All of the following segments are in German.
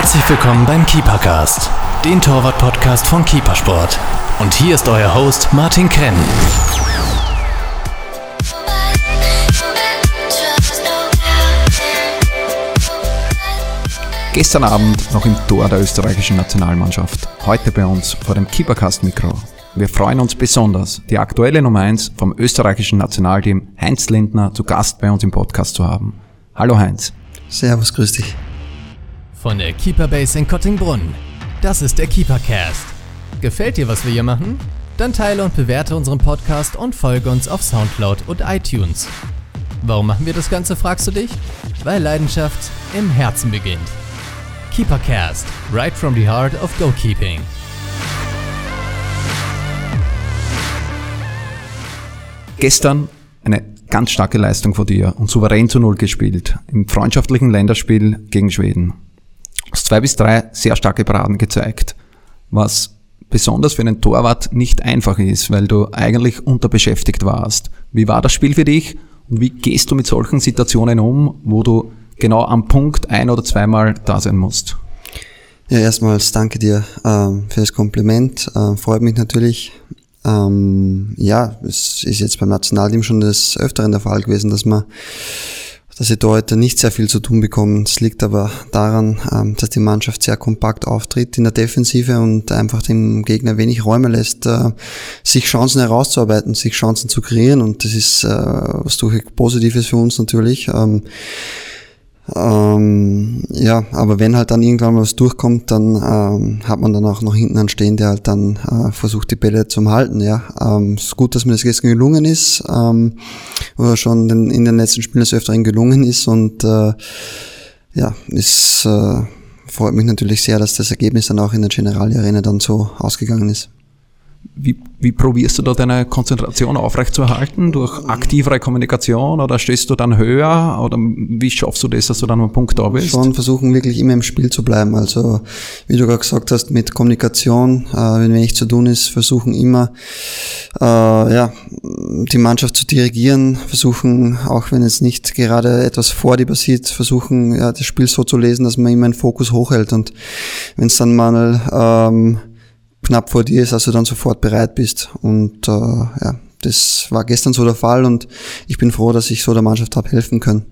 Herzlich willkommen beim Keepercast, den Torwart-Podcast von Keepersport. Und hier ist euer Host Martin Krenn. Gestern Abend noch im Tor der österreichischen Nationalmannschaft. Heute bei uns vor dem Keepercast-Mikro. Wir freuen uns besonders, die aktuelle Nummer 1 vom österreichischen Nationalteam Heinz Lindner zu Gast bei uns im Podcast zu haben. Hallo Heinz. Servus, grüß dich. Von der Keeperbase in Kottingbrunn. Das ist der Keepercast. Gefällt dir, was wir hier machen? Dann teile und bewerte unseren Podcast und folge uns auf Soundcloud und iTunes. Warum machen wir das Ganze, fragst du dich? Weil Leidenschaft im Herzen beginnt. Keepercast, right from the heart of goalkeeping. Gestern eine ganz starke Leistung von dir und souverän zu Null gespielt im freundschaftlichen Länderspiel gegen Schweden. Hast zwei bis drei sehr starke Paraden gezeigt, was besonders für einen Torwart nicht einfach ist, weil du eigentlich unterbeschäftigt warst. Wie war das Spiel für dich und wie gehst du mit solchen Situationen um, wo du genau am Punkt ein- oder zweimal da sein musst? Ja, erstmals danke dir ähm, für das Kompliment. Ähm, freut mich natürlich. Ähm, ja, es ist jetzt beim Nationalteam schon des Öfteren der Fall gewesen, dass man dass die Torhüter nicht sehr viel zu tun bekommen. Es liegt aber daran, ähm, dass die Mannschaft sehr kompakt auftritt in der Defensive und einfach dem Gegner wenig Räume lässt, äh, sich Chancen herauszuarbeiten, sich Chancen zu kreieren und das ist äh, was durchaus Positives für uns natürlich. Ähm, ja, aber wenn halt dann irgendwann was durchkommt, dann ähm, hat man dann auch noch hinten anstehen, der halt dann äh, versucht, die Bälle zu halten. Ja, ähm, ist gut, dass mir das gestern gelungen ist, ähm, oder schon den, in den letzten Spielen des Öfteren gelungen ist und äh, ja, es äh, freut mich natürlich sehr, dass das Ergebnis dann auch in der General Arena dann so ausgegangen ist. Wie, wie probierst du da deine Konzentration aufrechtzuerhalten? Durch aktivere Kommunikation oder stehst du dann höher? Oder wie schaffst du das, dass du dann am Punkt da bist? Schon versuchen, wirklich immer im Spiel zu bleiben. Also, wie du gerade gesagt hast, mit Kommunikation, äh, wenn wenig zu tun ist, versuchen immer, äh, ja, die Mannschaft zu dirigieren, versuchen, auch wenn jetzt nicht gerade etwas vor dir passiert, versuchen, ja, das Spiel so zu lesen, dass man immer einen Fokus hochhält. Und wenn es dann mal, ähm, knapp vor dir ist, dass du dann sofort bereit bist. Und äh, ja, das war gestern so der Fall und ich bin froh, dass ich so der Mannschaft habe helfen können.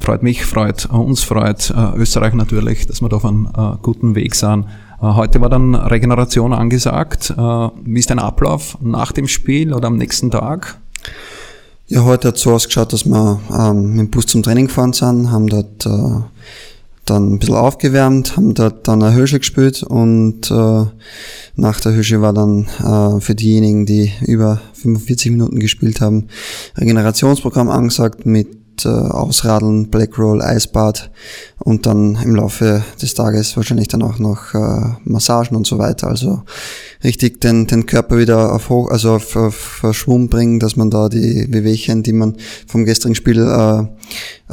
Freut mich, freut uns, freut äh, Österreich natürlich, dass wir da auf einem äh, guten Weg sind. Äh, heute war dann Regeneration angesagt. Äh, wie ist dein Ablauf nach dem Spiel oder am nächsten Tag? Ja, heute hat es so ausgeschaut, dass wir ähm, mit dem Bus zum Training gefahren sind, haben dort äh, dann ein bisschen aufgewärmt, haben dort dann eine Hösche gespielt und äh, nach der Hösche war dann äh, für diejenigen, die über 45 Minuten gespielt haben, Regenerationsprogramm angesagt mit äh, Ausradeln, Blackroll, Eisbad und dann im Laufe des Tages wahrscheinlich dann auch noch äh, Massagen und so weiter. Also richtig den, den Körper wieder auf hoch, also auf, auf Schwung bringen, dass man da die Wehwehchen, die man vom gestrigen Spiel äh, äh,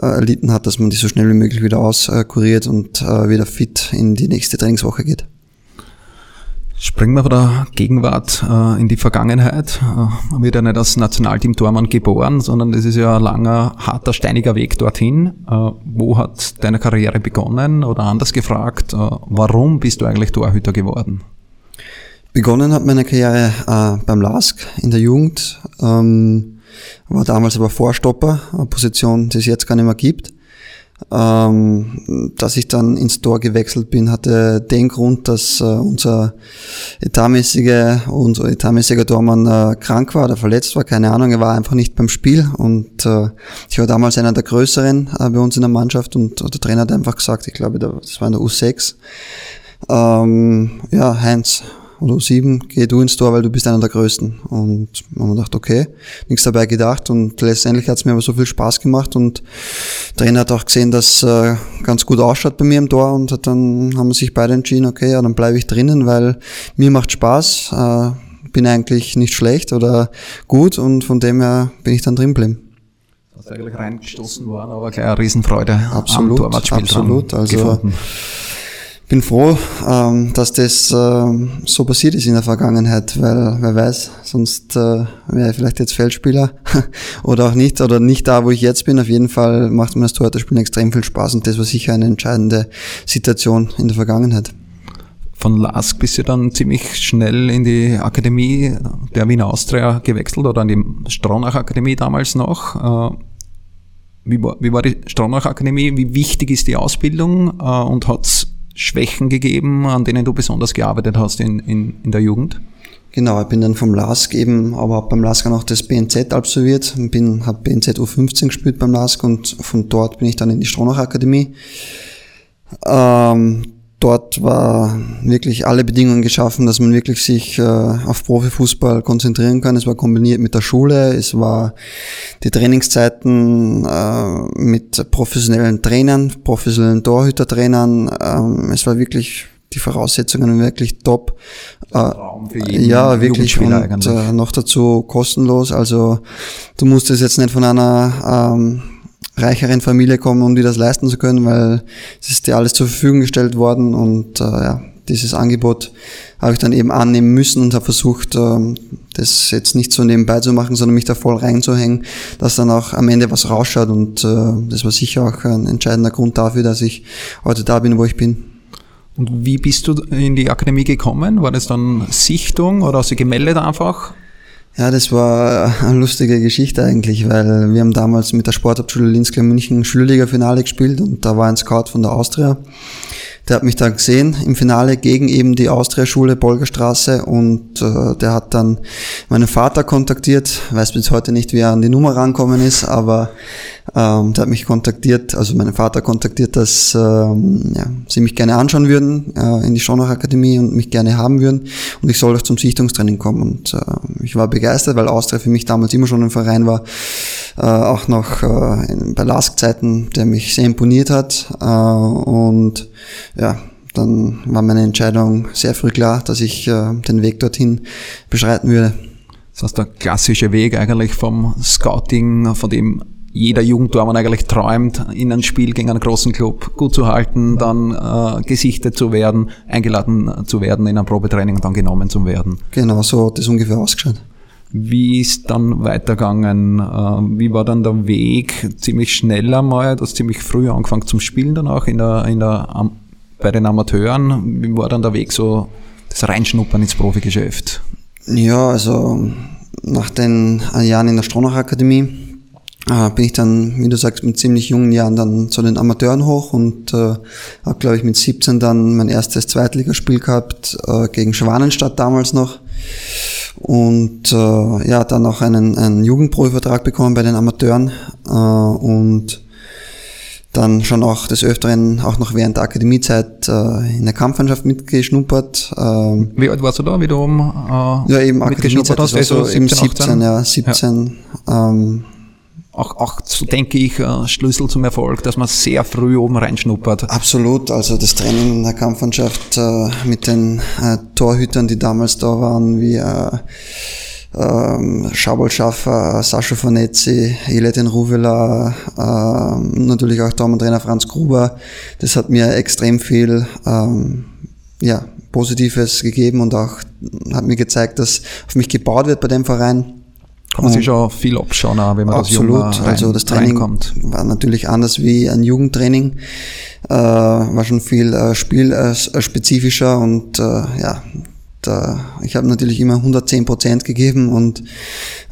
erlitten hat, dass man die so schnell wie möglich wieder auskuriert und äh, wieder fit in die nächste Trainingswoche geht. Springen wir von der Gegenwart äh, in die Vergangenheit. Äh, wird ja nicht als Nationalteam Tormann geboren, sondern das ist ja ein langer, harter, steiniger Weg dorthin. Äh, wo hat deine Karriere begonnen? Oder anders gefragt, äh, warum bist du eigentlich Torhüter geworden? Begonnen hat meine Karriere äh, beim LASK in der Jugend. Ähm, war damals aber Vorstopper, eine Position, die es jetzt gar nicht mehr gibt. Ähm, dass ich dann ins Tor gewechselt bin, hatte den Grund, dass äh, unser etatmäßiger, unser etatmäßiger Tormann äh, krank war oder verletzt war, keine Ahnung, er war einfach nicht beim Spiel und äh, ich war damals einer der Größeren äh, bei uns in der Mannschaft und der Trainer hat einfach gesagt, ich glaube, das war in der U6, ähm, ja, Heinz, oder U7, geh du ins Tor, weil du bist einer der Größten. Und man hat gedacht, okay, nichts dabei gedacht. Und letztendlich hat es mir aber so viel Spaß gemacht. Und der Trainer hat auch gesehen, dass äh, ganz gut ausschaut bei mir im Tor. Und hat dann haben wir sich beide entschieden, okay, ja, dann bleibe ich drinnen, weil mir macht Spaß, äh, bin eigentlich nicht schlecht oder gut. Und von dem her bin ich dann drin geblieben. Eigentlich reingestoßen worden, aber gleich eine Riesenfreude absolut, am Torwartspiel Absolut, also gefunden bin froh, ähm, dass das ähm, so passiert ist in der Vergangenheit, weil wer weiß, sonst äh, wäre ich vielleicht jetzt Feldspieler oder auch nicht oder nicht da, wo ich jetzt bin. Auf jeden Fall macht mir das Torhüterspielen extrem viel Spaß und das war sicher eine entscheidende Situation in der Vergangenheit. Von Lask bist du dann ziemlich schnell in die Akademie der Wiener Austria gewechselt oder in die Stronach Akademie damals noch. Äh, wie war, wie war die Stronach Akademie? Wie wichtig ist die Ausbildung äh, und hat Schwächen gegeben, an denen du besonders gearbeitet hast in, in, in der Jugend? Genau, ich bin dann vom LASK eben, aber beim LASK auch noch das BNZ absolviert, bin, habe BNZ U15 gespielt beim LASK und von dort bin ich dann in die Stronach Akademie. Ähm, dort war wirklich alle Bedingungen geschaffen, dass man wirklich sich äh, auf Profifußball konzentrieren kann. Es war kombiniert mit der Schule, es war die Trainingszeiten äh, mit professionellen Trainern, professionellen Torhütertrainern. Ähm, es war wirklich die Voraussetzungen wirklich top. Äh, ja, wirklich und äh, noch dazu kostenlos. Also du musstest jetzt nicht von einer ähm, reicheren Familie kommen, um dir das leisten zu können, weil es ist dir alles zur Verfügung gestellt worden und äh, ja, dieses Angebot habe ich dann eben annehmen müssen und habe versucht, äh, das jetzt nicht so nebenbei zu machen, sondern mich da voll reinzuhängen, dass dann auch am Ende was rausschaut und äh, das war sicher auch ein entscheidender Grund dafür, dass ich heute da bin, wo ich bin. Und wie bist du in die Akademie gekommen? War das dann Sichtung oder hast du gemeldet einfach? Ja, das war eine lustige Geschichte eigentlich, weil wir haben damals mit der Sportabschule Linzke München Schülerliga-Finale gespielt und da war ein Scout von der Austria. Der hat mich da gesehen im Finale gegen eben die Austria-Schule Bolgerstraße und äh, der hat dann meinen Vater kontaktiert. Weiß bis heute nicht, wie er an die Nummer rankommen ist, aber ähm, der hat mich kontaktiert, also meinen Vater kontaktiert, dass ähm, ja, sie mich gerne anschauen würden äh, in die Schonach Akademie und mich gerne haben würden und ich soll doch zum Sichtungstraining kommen. Und äh, ich war begeistert, weil Austria für mich damals immer schon ein Verein war, äh, auch noch äh, in, bei Lask-Zeiten, der mich sehr imponiert hat. Äh, und ja, dann war meine Entscheidung sehr früh klar, dass ich äh, den Weg dorthin beschreiten würde. Das heißt, der klassische Weg eigentlich vom Scouting, von dem jeder Jugendtormann eigentlich träumt, in ein Spiel gegen einen großen Club gut zu halten, dann äh, gesichtet zu werden, eingeladen zu werden in ein Probetraining und dann genommen zu werden. Genau, so hat das ungefähr ausgeschaut. Wie ist dann weitergegangen? Äh, wie war dann der Weg? Ziemlich schnell einmal, du hast ziemlich früh angefangen zum Spielen dann auch in der, in der, bei den Amateuren. Wie war dann der Weg so, das Reinschnuppern ins Profigeschäft? Ja, also nach den Jahren in der Stronach Akademie äh, bin ich dann, wie du sagst, mit ziemlich jungen Jahren dann zu den Amateuren hoch und äh, habe, glaube ich, mit 17 dann mein erstes Zweitligaspiel gehabt äh, gegen Schwanenstadt damals noch und äh, ja, dann auch einen, einen Jugendprofivertrag bekommen bei den Amateuren äh, und dann schon auch des Öfteren auch noch während der Akademiezeit äh, in der Kampfmannschaft mitgeschnuppert. Ähm, Wie alt warst du da, wie du um äh, Ja, eben Akademiezeit, das war so also 17, 17, ja, 17. Ja. Ähm, auch, auch denke ich, äh, Schlüssel zum Erfolg, dass man sehr früh oben reinschnuppert. Absolut, also das Training in der Kampfmannschaft äh, mit den äh, Torhütern, die damals da waren, wie äh, ähm, Schabol Schaffer, Sascha Vanezzi, Eletin Ruvela, äh, natürlich auch Trainer Franz Gruber. Das hat mir extrem viel ähm, ja, Positives gegeben und auch hat mir gezeigt, dass auf mich gebaut wird bei dem Verein. Kann man sich schon viel abschauen, wenn man Absolut. das Absolut. Also das Training reinkommt. war natürlich anders wie ein Jugendtraining. Äh, war schon viel äh, spielspezifischer und äh, ja, äh, ich habe natürlich immer 110 Prozent gegeben und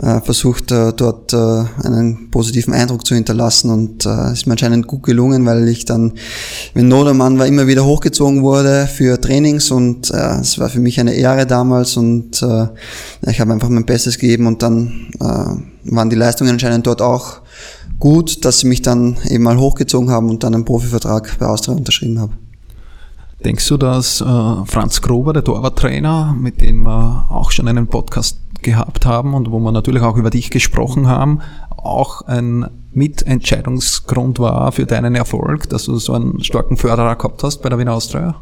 äh, versucht äh, dort äh, einen positiven Eindruck zu hinterlassen und äh, ist mir anscheinend gut gelungen, weil ich dann, wenn Nodermann war, immer wieder hochgezogen wurde für Trainings und äh, es war für mich eine Ehre damals und äh, ich habe einfach mein Bestes gegeben und dann äh, waren die Leistungen anscheinend dort auch gut, dass sie mich dann eben mal hochgezogen haben und dann einen Profivertrag bei Austria unterschrieben habe. Denkst du, dass äh, Franz Gruber, der Torwarttrainer, mit dem wir auch schon einen Podcast gehabt haben und wo wir natürlich auch über dich gesprochen haben, auch ein Mitentscheidungsgrund war für deinen Erfolg, dass du so einen starken Förderer gehabt hast bei der Wiener Austria?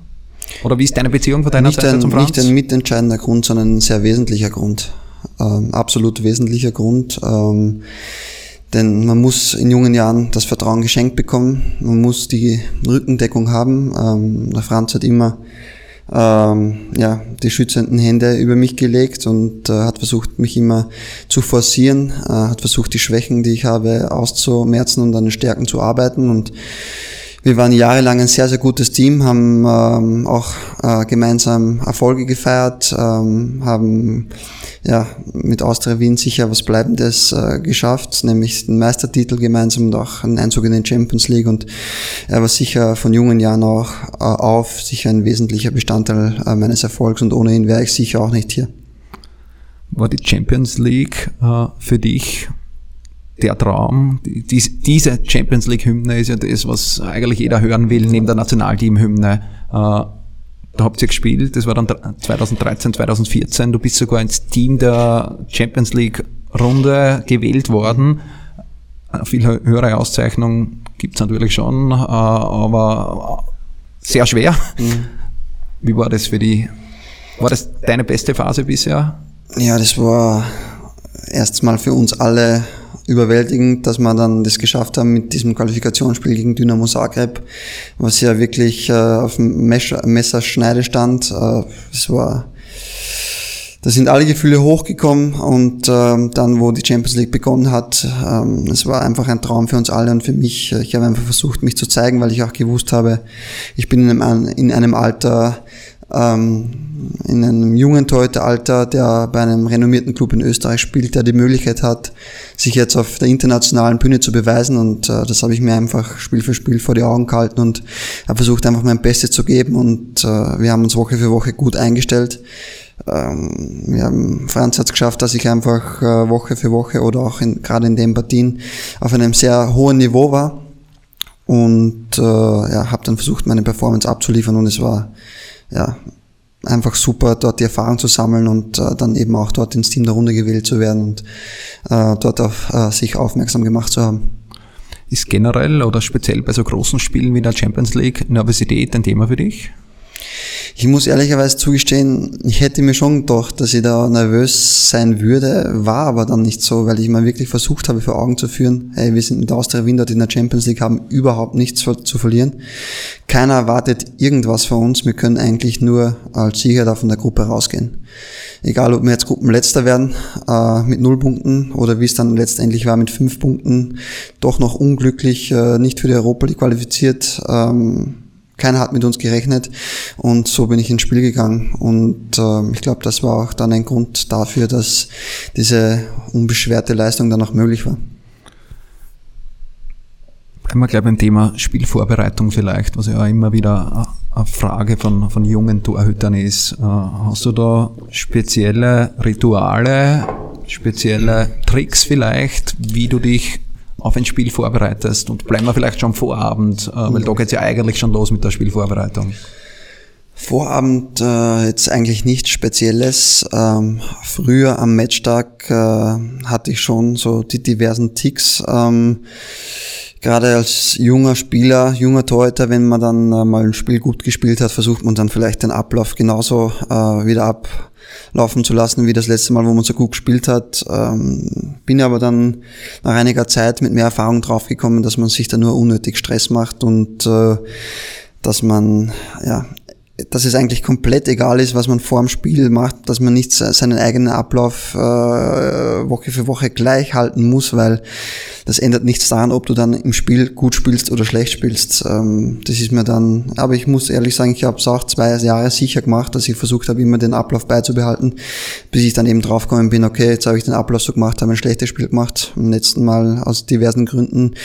Oder wie ist deine Beziehung von deiner nicht Seite ein, zum Franz? Nicht ein mitentscheidender Grund, sondern ein sehr wesentlicher Grund. Ähm, absolut wesentlicher Grund. Ähm, Denn man muss in jungen Jahren das Vertrauen geschenkt bekommen, man muss die Rückendeckung haben. Ähm, der Franz hat immer ähm, ja, die schützenden Hände über mich gelegt und äh, hat versucht, mich immer zu forcieren, äh, hat versucht, die Schwächen, die ich habe, auszumerzen und an den Stärken zu arbeiten und wir waren jahrelang ein sehr, sehr gutes Team, haben ähm, auch äh, gemeinsam Erfolge gefeiert, ähm, haben ja, mit Austria Wien sicher was Bleibendes äh, geschafft, nämlich den Meistertitel gemeinsam und auch einen Einzug in den Champions League. Und er war sicher von jungen Jahren auch äh, auf, sicher ein wesentlicher Bestandteil äh, meines Erfolgs und ohne ihn wäre ich sicher auch nicht hier. War die Champions League äh, für dich der Traum. Dies, diese Champions League-Hymne ist ja das, was eigentlich jeder hören will, neben der Nationalteam-Hymne. Äh, da habt ihr gespielt, das war dann 2013, 2014. Du bist sogar ins Team der Champions League-Runde gewählt worden. Eine viel höhere Auszeichnung gibt's natürlich schon, äh, aber sehr schwer. Mhm. Wie war das für die? War das deine beste Phase bisher? Ja, das war erstmal für uns alle überwältigend, dass wir dann das geschafft haben mit diesem Qualifikationsspiel gegen Dynamo Zagreb, was ja wirklich äh, auf dem Messerschneide stand. Äh, es war da sind alle Gefühle hochgekommen und ähm, dann, wo die Champions League begonnen hat, ähm, es war einfach ein Traum für uns alle und für mich. Ich habe einfach versucht, mich zu zeigen, weil ich auch gewusst habe, ich bin in einem, in einem Alter, ähm, in einem jungen Torhüteralter, der bei einem renommierten Club in Österreich spielt, der die Möglichkeit hat, sich jetzt auf der internationalen Bühne zu beweisen. Und äh, das habe ich mir einfach Spiel für Spiel vor die Augen gehalten und habe versucht, einfach mein Bestes zu geben. Und äh, wir haben uns Woche für Woche gut eingestellt. Ähm, wir haben, Franz hat es geschafft, dass ich einfach äh, Woche für Woche oder auch gerade in den Partien auf einem sehr hohen Niveau war. Und äh, ja, habe dann versucht, meine Performance abzuliefern und es war ja, einfach super, dort die Erfahrung zu sammeln und äh, dann eben auch dort ins Team der Runde gewählt zu werden und äh, dort auf äh, sich aufmerksam gemacht zu haben. Ist generell oder speziell bei so großen Spielen wie der Champions League Nervosität ein Thema für dich? Ich muss ehrlicherweise zugestehen, ich hätte mir schon gedacht, dass ich da nervös sein würde, war aber dann nicht so, weil ich mir wirklich versucht habe, vor Augen zu führen, hey, wir sind mit Austria Wien dort in der Champions League, haben überhaupt nichts zu verlieren. Keiner erwartet irgendwas von uns, wir können eigentlich nur als Sieger da von der Gruppe rausgehen. Egal, ob wir jetzt Gruppenletzter werden äh, mit null Punkten oder wie es dann letztendlich war mit fünf Punkten, doch noch unglücklich äh, nicht für die Europa League qualifiziert. Ähm, keiner hat mit uns gerechnet und so bin ich ins Spiel gegangen. Und äh, ich glaube, das war auch dann ein Grund dafür, dass diese unbeschwerte Leistung dann auch möglich war. Bleiben wir gleich beim Thema Spielvorbereitung vielleicht, was ja immer wieder eine Frage von, von jungen Torhütern ist. Äh, hast du da spezielle Rituale, spezielle Tricks vielleicht, wie du dich auf ein Spiel vorbereitest und bleiben wir vielleicht schon Vorabend, äh, weil da geht es ja eigentlich schon los mit der Spielvorbereitung. Vorabend äh, jetzt eigentlich nichts Spezielles. Ähm, früher am Matchtag äh, hatte ich schon so die diversen Ticks. Ähm, Gerade als junger Spieler, junger Torhüter, wenn man dann äh, mal ein Spiel gut gespielt hat, versucht man dann vielleicht den Ablauf genauso äh, wieder ab laufen zu lassen, wie das letzte Mal, wo man so gut gespielt hat. Ähm, bin aber dann nach einiger Zeit mit mehr Erfahrung draufgekommen, dass man sich da nur unnötig Stress macht und äh, dass man ja dass es eigentlich komplett egal ist, was man vor dem Spiel macht, dass man nicht seinen eigenen Ablauf äh, Woche für Woche gleich halten muss, weil das ändert nichts daran, ob du dann im Spiel gut spielst oder schlecht spielst. Ähm, das ist mir dann, aber ich muss ehrlich sagen, ich habe es auch zwei Jahre sicher gemacht, dass ich versucht habe, immer den Ablauf beizubehalten, bis ich dann eben draufgekommen bin, okay, jetzt habe ich den Ablauf so gemacht, habe ein schlechtes Spiel gemacht, im letzten Mal aus diversen Gründen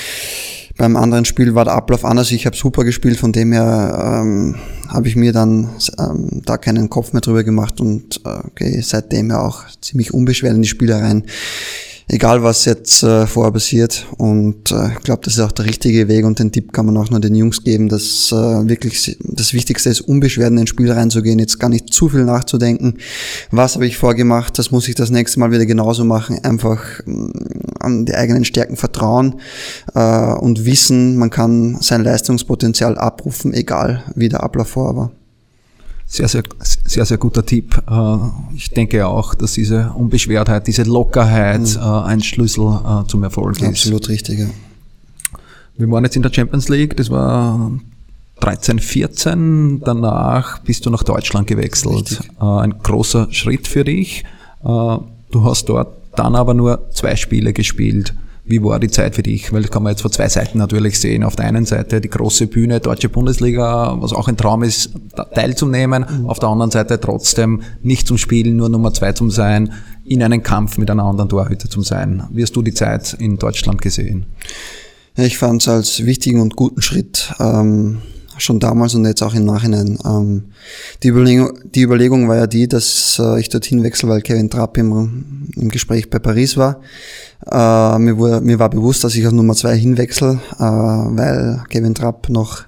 beim anderen Spiel war der Ablauf anders. Ich habe super gespielt, von dem her ähm, habe ich mir dann ähm, da keinen Kopf mehr drüber gemacht und äh, okay, seitdem ja auch ziemlich unbeschwert in die Spiele rein egal was jetzt äh, vorher passiert. Und äh, ich glaube, das ist auch der richtige Weg und den Tipp kann man auch nur den Jungs geben, dass äh, wirklich das Wichtigste ist, unbeschwert in ein Spiel reinzugehen, jetzt gar nicht zu viel nachzudenken. Was habe ich vorgemacht, das muss ich das nächste Mal wieder genauso machen. Einfach äh, an die eigenen Stärken vertrauen äh, und wissen, man kann sein Leistungspotenzial abrufen, egal wie der Ablauf vorher war. Sehr, sehr, sehr, sehr guter Tipp. Äh, ich denke auch, dass diese Unbeschwertheit, diese Lockerheit mhm. Äh, ein Schlüssel äh, zum Erfolg ist. Absolut richtig, ja. Wir waren jetzt in der Champions League, das war 13, 14. Danach bist du nach Deutschland gewechselt. Richtig. Ein großer Schritt für dich. Du hast dort dann aber nur zwei Spiele gespielt. Wie war die Zeit für dich? Weil das kann man jetzt von zwei Seiten natürlich sehen. Auf der einen Seite die große Bühne, Deutsche Bundesliga, was auch ein Traum ist, teilzunehmen. Mhm. Auf der anderen Seite trotzdem nicht zum Spielen, nur Nummer zwei zum sein, in einem Kampf mit einer anderen Torhüter zum sein. Wie hast du die Zeit in Deutschland gesehen? Ich fand es als wichtigen und guten Schritt. Ähm schon damals und jetzt auch im Nachhinein. Ähm, die, Überlegung, die Überlegung war ja die, dass äh, ich dorthin wechsle, weil Kevin Trapp im, im Gespräch bei Paris war. Äh, mir, wurde, mir war bewusst, dass ich auf Nummer zwei hinwechsel, äh, weil Kevin Trapp noch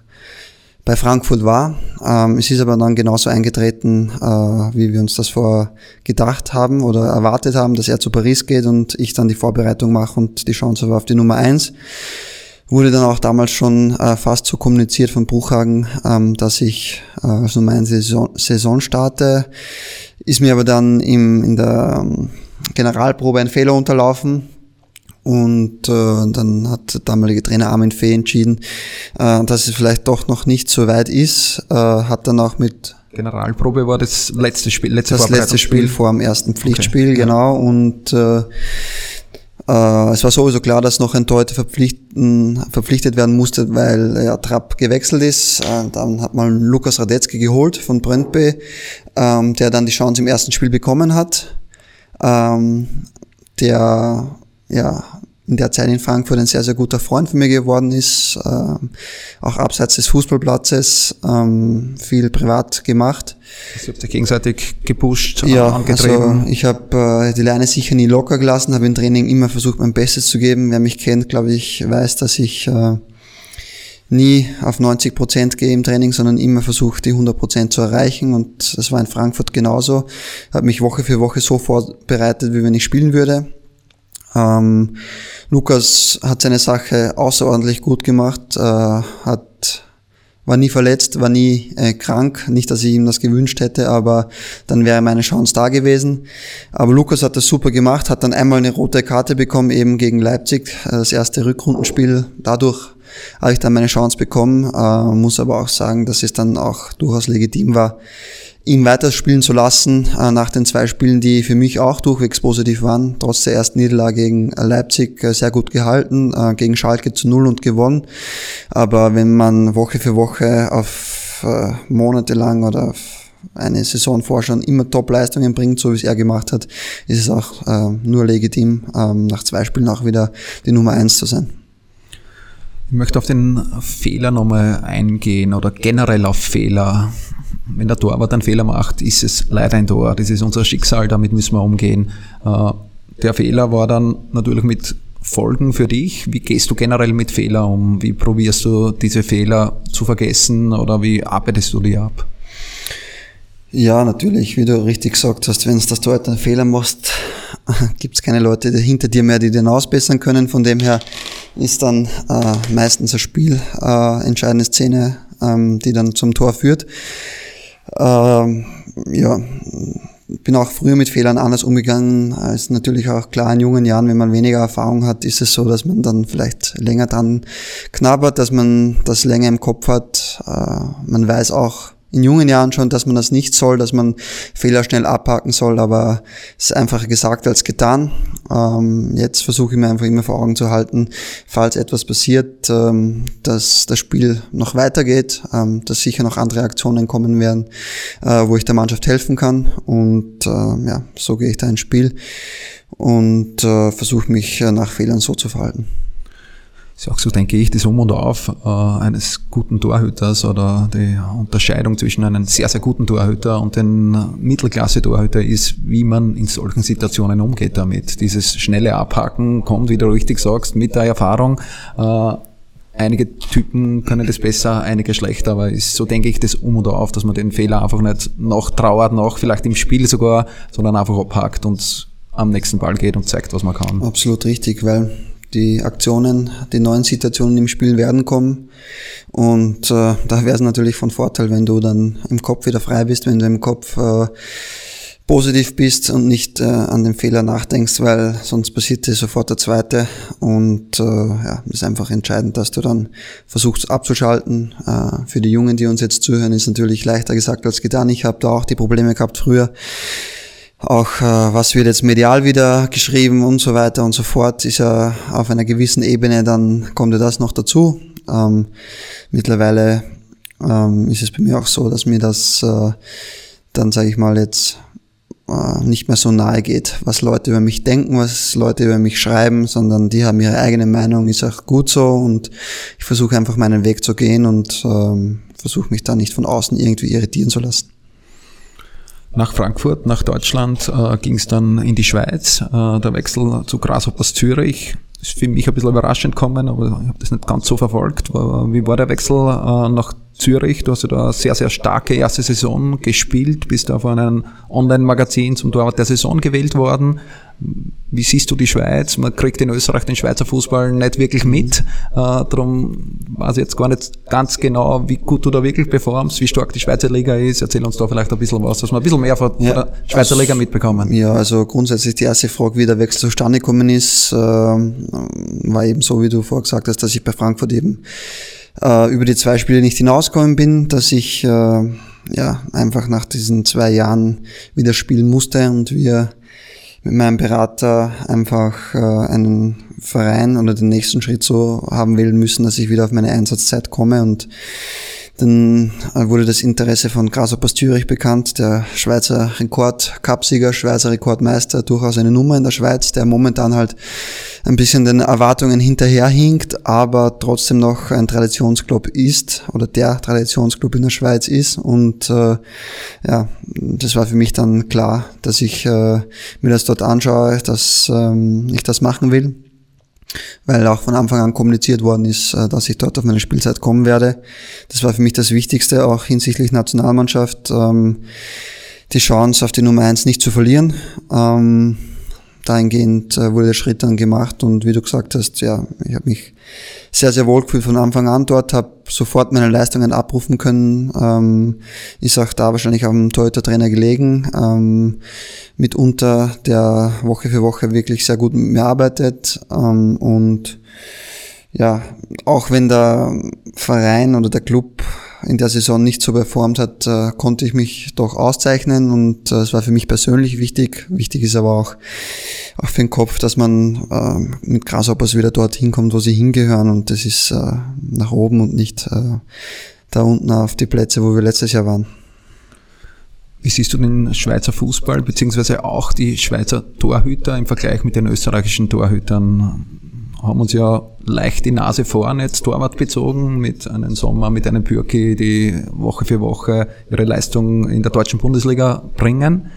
bei Frankfurt war. Ähm, es ist aber dann genauso eingetreten, äh, wie wir uns das vorher gedacht haben oder erwartet haben, dass er zu Paris geht und ich dann die Vorbereitung mache und die Chance war auf die Nummer eins wurde dann auch damals schon äh, fast so kommuniziert von Bruchhagen, ähm, dass ich äh, Nummer 1 Saison, Saison starte. Ist mir aber dann im, in der ähm, Generalprobe ein Fehler unterlaufen. Und äh, dann hat der damalige Trainer Armin Fee entschieden, äh, dass es vielleicht doch noch nicht so weit ist. Äh, hat dann auch mit Generalprobe war das letzte Spiel, letzte das letzte Spiel vor dem ersten Pflichtspiel, okay. genau. Und äh, äh, es war sowieso klar, dass noch ein Torhüter verpflichtet werden musste, weil ja, Trapp gewechselt ist. Äh, dann hat man Lukas Radetzky geholt von Brøndby, ähm, der dann die Chance im ersten Spiel bekommen hat. Ähm, der ja in der Zeit in Frankfurt ein sehr, sehr guter Freund von mir geworden ist, äh, auch abseits des Fußballplatzes, ähm, viel privat gemacht. Sie habt euch gegenseitig gepusht, ja, angetrieben? Also ich habe äh, die Leine sicher nie locker gelassen, habe im Training immer versucht, mein Bestes zu geben. Wer mich kennt, glaube ich, weiß, dass ich äh, nie auf 90 Prozent gehe im Training, sondern immer versucht, die 100 Prozent zu erreichen. Und das war in Frankfurt genauso. Habe mich Woche für Woche so vorbereitet, wie wenn ich spielen würde ähm, Lukas hat seine Sache außerordentlich gut gemacht, äh, hat war nie verletzt, war nie äh, krank. Nicht, dass ich ihm das gewünscht hätte, aber dann wäre meine Chance da gewesen. Aber Lukas hat das super gemacht, hat dann einmal eine rote Karte bekommen, eben gegen Leipzig, äh, das erste Rückrundenspiel. Dadurch habe ich dann meine Chance bekommen, äh, muss aber auch sagen, dass es dann auch durchaus legitim war, ihn weiterspielen zu lassen äh, nach den zwei Spielen, die für mich auch durchwegs positiv waren. Trotz der ersten Niederlage gegen Leipzig äh, sehr gut gehalten, äh, gegen Schalke zu Null und gewonnen. Aber wenn man Woche für Woche auf äh, Monate lang oder eine Saison vor schon immer Top-Leistungen bringt, so wie es er gemacht hat, ist es auch äh, nur legitim, ähm, nach zwei Spielen auch wieder die Nummer eins zu sein. Ich möchte auf den Fehler nochmal eingehen oder generell auf Fehler wenn der Torwart einen Fehler macht, ist es leider ein Tor. Das ist unser Schicksal, damit müssen wir umgehen. Äh, der Fehler war dann natürlich mit Folgen für dich. Wie gehst du generell mit Fehlern um? Wie probierst du diese Fehler zu vergessen oder wie arbeitest du die ab? Ja, natürlich, wie du richtig gesagt hast, wenn es das Tor einen Fehler machst, gibt es keine Leute hinter dir mehr, die den ausbessern können. Von dem her ist dann äh, meistens ein Spiel äh, entscheidende Szene, ähm, die dann zum Tor führt. Ähm, ja, bin auch früher mit Fehlern anders umgegangen, als natürlich auch klar in jungen Jahren, wenn man weniger Erfahrung hat, ist es so, dass man dann vielleicht länger dran knabbert, dass man das länger im Kopf hat. Äh, man weiß auch, in jungen Jahren schon, dass man das nicht soll, dass man Fehler schnell abhaken soll, aber es ist einfacher gesagt als getan. Ähm, jetzt versuche ich mir einfach immer vor Augen zu halten, falls etwas passiert, ähm, dass das Spiel noch weitergeht, ähm, dass sicher noch andere Aktionen kommen werden, äh, wo ich der Mannschaft helfen kann und äh, ja, so gehe ich da ins Spiel und äh, versuche mich äh, nach Fehlern so zu verhalten ist auch so, denke ich, das Um und Auf äh, eines guten Torhüters oder die Unterscheidung zwischen einem sehr, sehr guten Torhüter und einem Mittelklasse-Torhüter ist, wie man in solchen Situationen umgeht damit. Dieses schnelle Abhaken kommt, wie du richtig sagst, mit der Erfahrung. Äh, einige Typen können das besser, einige schlechter, aber ist so, denke ich, das Um und Auf, dass man den Fehler einfach nicht noch trauert, noch vielleicht im Spiel sogar, sondern einfach abhakt und am nächsten Ball geht und zeigt, was man kann. Absolut richtig, weil die Aktionen, die neuen Situationen im Spiel werden kommen. Und äh, da wäre es natürlich von Vorteil, wenn du dann im Kopf wieder frei bist, wenn du im Kopf äh, positiv bist und nicht äh, an den Fehler nachdenkst, weil sonst passiert dir sofort der zweite. Und äh, ja, ist einfach entscheidend, dass du dann versuchst abzuschalten. Äh, für die Jungen, die uns jetzt zuhören, ist natürlich leichter gesagt als getan. Ich habe da auch die Probleme gehabt früher. Auch äh, was wird jetzt medial wieder geschrieben und so weiter und so fort, ist ja auf einer gewissen Ebene, dann kommt ja das noch dazu. Ähm, mittlerweile ähm, ist es bei mir auch so, dass mir das äh, dann, sage ich mal, jetzt äh, nicht mehr so nahe geht, was Leute über mich denken, was Leute über mich schreiben, sondern die haben ihre eigene Meinung, ist auch gut so und ich versuche einfach meinen Weg zu gehen und ähm, versuche mich da nicht von außen irgendwie irritieren zu lassen. Nach Frankfurt, nach Deutschland äh, ging es dann in die Schweiz. Äh, der Wechsel zu Grasshoppers Zürich ist für mich ein bisschen überraschend gekommen, aber ich habe das nicht ganz so verfolgt. Wie war der Wechsel äh, nach Zürich? Du hast ja da eine sehr, sehr starke erste Saison gespielt, bist da von einem Online-Magazin zum Torwart der Saison gewählt worden. Wie siehst du die Schweiz? Man kriegt in Österreich den Schweizer Fußball nicht wirklich mit. Äh, darum weiß ich jetzt gar nicht ganz genau, wie gut du da wirklich performst, wie stark die Schweizer Liga ist. Erzähl uns da vielleicht ein bisschen was, dass wir ein bisschen mehr von ja, der Schweizer also, Liga mitbekommen. Ja, also grundsätzlich die erste Frage, wie der Wechsel zustande gekommen ist, äh, war eben so, wie du vorher gesagt hast, dass ich bei Frankfurt eben äh, über die zwei Spiele nicht hinausgekommen bin, dass ich äh, ja einfach nach diesen zwei Jahren wieder spielen musste und wir mit meinem Berater einfach äh, einen Verein oder den nächsten Schritt so haben wählen müssen, dass ich wieder auf meine Einsatzzeit komme und dann äh, wurde das Interesse von Grasshoppers Zürich bekannt, der Schweizer Rekord-Cupsieger, Schweizer Rekordmeister, durchaus eine Nummer in der Schweiz, der momentan halt ein bisschen den Erwartungen hinterherhinkt, aber trotzdem noch ein Traditionsclub ist oder der Traditionsclub in der Schweiz ist. Und äh, ja, das war für mich dann klar, dass ich äh, mir das dort anschaue, dass ähm, ich das machen will weil auch von Anfang an kommuniziert worden ist, äh, dass ich dort auf meine Spielzeit kommen werde. Das war für mich das Wichtigste, auch hinsichtlich Nationalmannschaft, ähm, die Chance auf die Nummer eins nicht zu verlieren. Ähm, dahingehend äh, wurde der Schritt dann gemacht und wie du gesagt hast, ja, ich habe mich sehr, sehr wohl gefühlt von Anfang an dort, habe sofort meine Leistungen abrufen können, ähm, ist auch da wahrscheinlich auf dem Torhüter-Trainer gelegen, ähm, mitunter der Woche für Woche wirklich sehr gut mit mir arbeitet. Ähm, und ja, auch wenn der Verein oder der Club in der Saison nicht so performt hat, äh, konnte ich mich doch auszeichnen und äh, es war für mich persönlich wichtig. Wichtig ist aber auch, auch für den Kopf, dass man äh, mit Grasshoppers wieder dorthin kommt, wo sie hingehören und das ist nach oben und nicht da unten auf die Plätze, wo wir letztes Jahr waren. Wie siehst du den Schweizer Fußball beziehungsweise auch die Schweizer Torhüter im Vergleich mit den österreichischen Torhütern? Haben uns ja leicht die Nase vorn jetzt Torwart bezogen mit einem Sommer, mit einem Bürki, die Woche für Woche ihre Leistung in der deutschen Bundesliga bringen.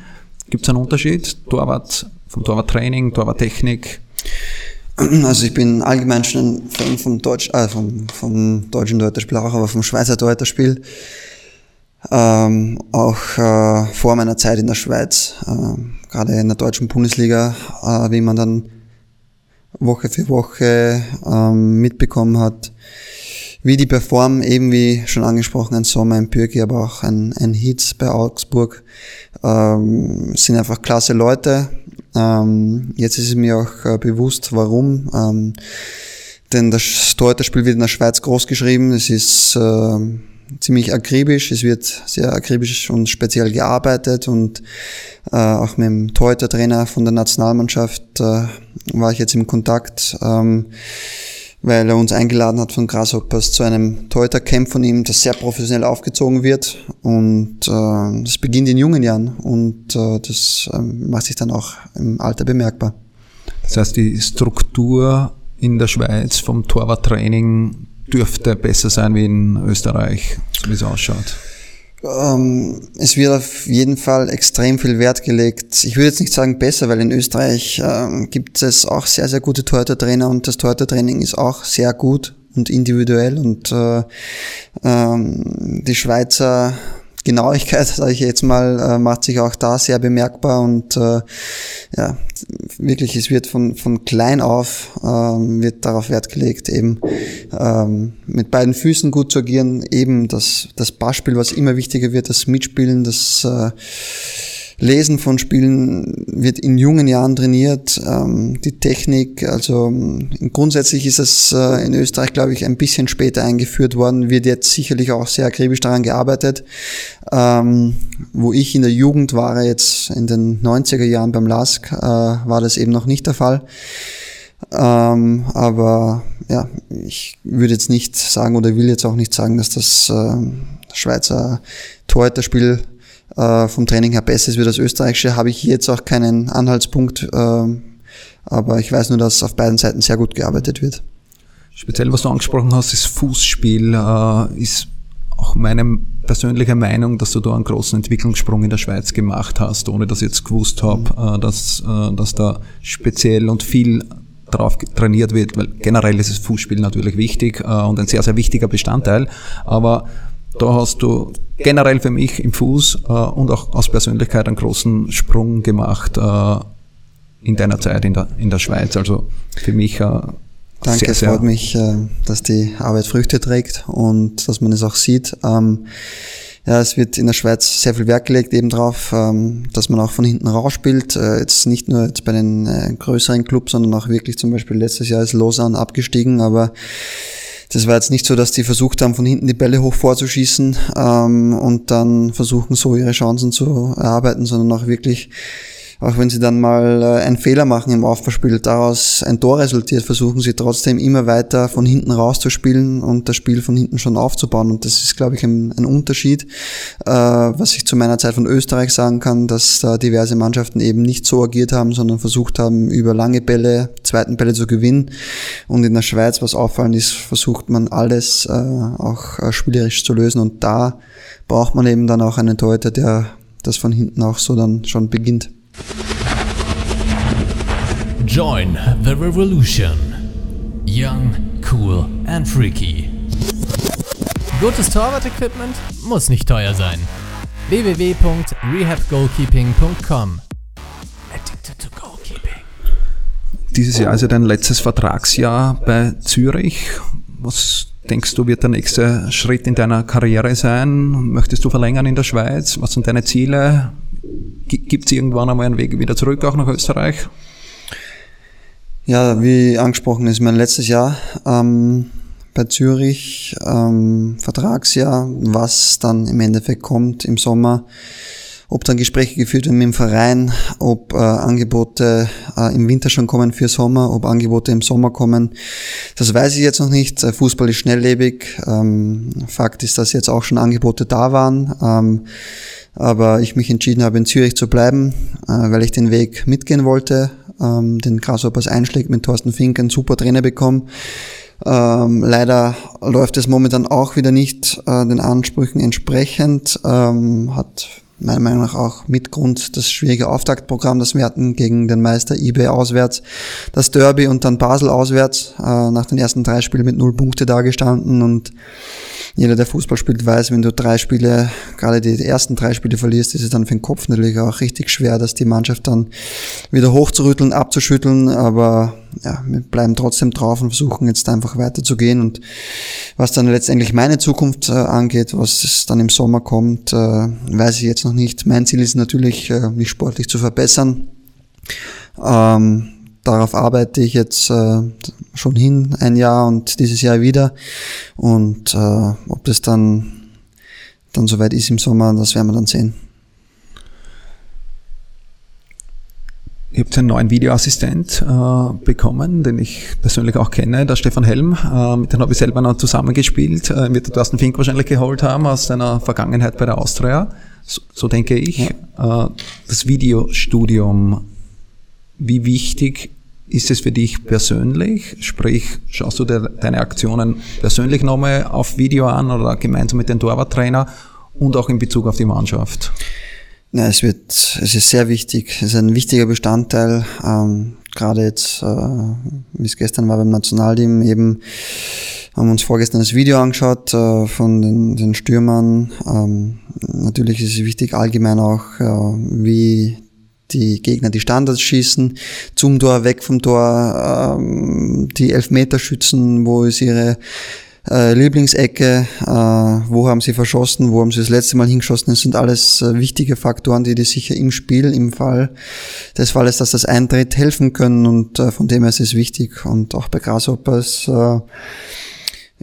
Gibt es einen Unterschied? Torwart, vom Torwarttraining, Torwarttechnik? Also ich bin allgemein schon ein Fan vom, Deutsch, äh, vom, vom deutschen Torhüterspiel auch, aber vom Schweizer Torhüterspiel. Ähm, auch äh, vor meiner Zeit in der Schweiz, äh, gerade in der deutschen Bundesliga, äh, wie man dann Woche für Woche ähm, mitbekommen hat, wie die performen, eben wie schon angesprochen, ein Sommer, ein Pürki, aber auch ein, ein Hitz bei Augsburg, ähm, sind einfach klasse Leute. Ähm, jetzt ist es mir auch äh, bewusst, warum. Ähm, denn das Torhüterspiel wird in der Schweiz groß geschrieben. Es ist äh, ziemlich akribisch. Es wird sehr akribisch und speziell gearbeitet und äh, auch mit dem Torhüter-Trainer von der Nationalmannschaft äh, war ich jetzt im Kontakt, ähm, weil er uns eingeladen hat von Grasshoppers zu einem Torhüter-Camp von ihm, das sehr professionell aufgezogen wird und äh, das beginnt in jungen Jahren und äh, das äh, macht sich dann auch im Alter bemerkbar. Das heißt, die Struktur in der Schweiz vom Torwarttraining dürfte besser sein wie in Österreich, so wie es ausschaut. Ähm, es wird auf jeden Fall extrem viel Wert gelegt. Ich würde jetzt nicht sagen besser, weil in Österreich ähm, gibt es auch sehr, sehr gute Torhüter-Trainer und das Torhüter-Training ist auch sehr gut und individuell und äh, ähm, die Schweizer Genauigkeit, sage ich jetzt mal, äh, macht sich auch da sehr bemerkbar und äh, ja, wirklich, es wird von, von klein auf, ähm, wird darauf Wert gelegt, eben ähm, mit beiden Füßen gut zu agieren, eben das, das Passspiel, was immer wichtiger wird, das Mitspielen, das äh, Lesen von Spielen wird in jungen Jahren trainiert, ähm, die Technik, also ähm, grundsätzlich ist es äh, in Österreich, glaube ich, ein bisschen später eingeführt worden, wird jetzt sicherlich auch sehr akribisch daran gearbeitet. Ähm, wo ich in der Jugend war, jetzt in den 90er Jahren beim LASK, äh, war das eben noch nicht der Fall. Ähm, aber ja, ich würde jetzt nicht sagen oder will jetzt auch nicht sagen, dass das äh, Schweizer Torhüterspiel äh, vom Training her besser ist wie das österreichische, habe ich jetzt auch keinen Anhaltspunkt. Äh, aber ich weiß nur, dass auf beiden Seiten sehr gut gearbeitet wird. Speziell, was du angesprochen hast, ist Fußspiel, äh, ist auch meine persönliche Meinung, dass du da einen großen Entwicklungssprung in der Schweiz gemacht hast, ohne dass ich jetzt gewusst habe, äh, dass, äh, dass da speziell und viel drauf trainiert wird, weil generell ist das Fußspiel natürlich wichtig äh, und ein sehr, sehr wichtiger Bestandteil. Aber da hast du generell für mich im Fuß äh, und auch aus Persönlichkeit einen großen Sprung gemacht äh, in deiner Zeit in der, in der Schweiz. Also für mich äh, Danke, sehr, es freut mich, äh, dass die Arbeit Früchte trägt und dass man es auch sieht. Ähm, ja, es wird in der Schweiz sehr viel Wert gelegt eben drauf, ähm, dass man auch von hinten raus spielt. Äh, jetzt nicht nur jetzt bei den äh, größeren Clubs, sondern auch wirklich zum Beispiel letztes Jahr ist Lausanne abgestiegen, aber das war jetzt nicht so, dass die versucht haben, von hinten die Bälle hoch vorzuschießen ähm, und dann versuchen, so ihre Chancen zu erarbeiten, sondern auch wirklich auch wenn sie dann mal äh, einen Fehler machen im Aufbauspiel, daraus ein Tor resultiert, versuchen sie trotzdem immer weiter von hinten rauszuspielen und das Spiel von hinten schon aufzubauen. Und das ist, glaube ich, ein, ein Unterschied, äh, was ich zu meiner Zeit von Österreich sagen kann, dass da diverse Mannschaften eben nicht so agiert haben, sondern versucht haben, über lange Bälle, zweiten Bälle zu gewinnen. Und in der Schweiz, was auffallend ist, versucht man alles äh, auch äh, spielerisch zu lösen. Und da braucht man eben dann auch einen Torhüter, der das von hinten auch so dann schon beginnt. Join the revolution. Young, cool and freaky. Gutes Torwart-Equipment muss nicht teuer sein. www.rehabgoalkeeping.com Addicted to Goalkeeping. Dieses Jahr ist ja dein letztes Vertragsjahr bei Zürich. Was denkst du, wird der nächste Schritt in deiner Karriere sein? Möchtest du verlängern in der Schweiz? Was sind deine Ziele? Gibt es irgendwann einmal einen Weg wieder zurück, auch nach Österreich? Ja, wie angesprochen ist mein letztes Jahr ähm, bei Zürich, ähm, Vertragsjahr, was dann im Endeffekt kommt im Sommer, ob dann Gespräche geführt werden mit dem Verein, ob äh, Angebote äh, im Winter schon kommen für Sommer, ob Angebote im Sommer kommen, das weiß ich jetzt noch nicht. Äh, Fußball ist schnelllebig. Ähm, Fakt ist, dass jetzt auch schon Angebote da waren. Ähm, aber ich mich entschieden habe, in Zürich zu bleiben, äh, weil ich den Weg mitgehen wollte, ähm, den Grasshoppers einschlägt, mit Thorsten Fink einen super Trainer bekommen. Ähm, leider läuft es momentan auch wieder nicht äh, den Ansprüchen entsprechend, ähm, hat meiner Meinung nach auch mit Grund das schwierige Auftaktprogramm, das wir hatten gegen den Meister eBay auswärts, das Derby und dann Basel auswärts, äh, nach den ersten drei Spielen mit null Punkte dagestanden und jeder, der Fußball spielt, weiß, wenn du drei Spiele, gerade die ersten drei Spiele verlierst, ist es dann für den Kopf natürlich auch richtig schwer, dass die Mannschaft dann wieder hochzurütteln, abzuschütteln. Aber ja, wir bleiben trotzdem drauf und versuchen jetzt einfach weiterzugehen. Und was dann letztendlich meine Zukunft äh, angeht, was es dann im Sommer kommt, äh, weiß ich jetzt noch nicht. Mein Ziel ist natürlich, äh, mich sportlich zu verbessern. Ähm, darauf arbeite ich jetzt äh, schon hin, ein Jahr und dieses Jahr wieder. Und äh, ob das dann, dann soweit ist im Sommer, das werden wir dann sehen. Ihr habt einen neuen Videoassistent äh, bekommen, den ich persönlich auch kenne, der Stefan Helm. Äh, mit dem habe ich selber noch zusammengespielt. Äh, wird der Thorsten Fink wahrscheinlich geholt haben aus seiner Vergangenheit bei der Austria. So, so denke ich. Ja. Äh, das Videostudium wie wichtig ist es für dich persönlich? Sprich, schaust du dir deine Aktionen persönlich nochmal auf Video an oder gemeinsam mit dem Torwarttrainer und auch in Bezug auf die Mannschaft? Ja, es wird, es ist sehr wichtig. Es ist ein wichtiger Bestandteil. Ähm, gerade jetzt, äh, wie es gestern war beim Nationalteam, eben haben uns vorgestern das Video angeschaut äh, von den, den Stürmern. Ähm, natürlich ist es wichtig allgemein auch, äh, wie die Gegner die Standards schießen, zum Tor, weg vom Tor, ähm, die Elfmeterschützen, wo ist ihre äh, Lieblingsecke, äh, wo haben sie verschossen, wo haben sie das letzte Mal hingeschossen. Das sind alles äh, wichtige Faktoren, die dir sicher im Spiel, im Fall des Falles, dass das eintritt, helfen können und äh, von dem her ist es wichtig. Und auch bei Grasshoppers äh,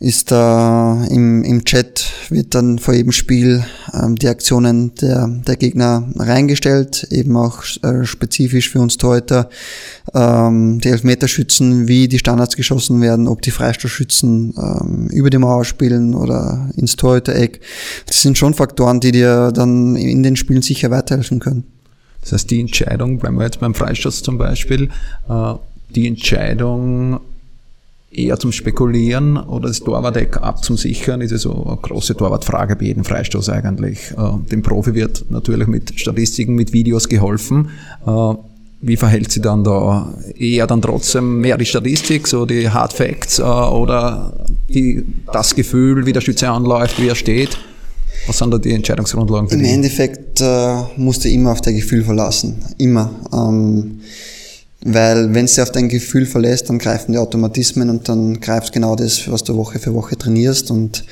ist da im, im Chat, wird dann vor jedem Spiel ähm, die Aktionen der, der Gegner reingestellt, eben auch äh, spezifisch für uns Torhüter, ähm, die Elfmeterschützen, wie die Standards geschossen werden, ob die Freistoßschützen ähm, über die Mauer spielen oder ins Torhütereck. Das sind schon Faktoren, die dir dann in den Spielen sicher weiterhelfen können. Das heißt, die Entscheidung, bleiben wir jetzt beim Freistoß zum Beispiel, äh, die Entscheidung, eher zum Spekulieren oder das Torwart-Eck abzusichern, ist ja so eine große Torwartfrage bei jedem Freistoß eigentlich. Äh, dem Profi wird natürlich mit Statistiken, mit Videos geholfen. Äh, wie verhält sie dann da? Eher dann trotzdem mehr die Statistik, so die Hard Facts äh, oder die, das Gefühl, wie der Schütze anläuft, wie er steht? Was sind da die Entscheidungsgrundlagen für Im Endeffekt musst du immer auf dein Gefühl verlassen. Immer. Ähm, weil wenn du auf dein Gefühl verlässt, dann greifen die Automatismen und dann greift genau das, was du Woche für Woche trainierst. Und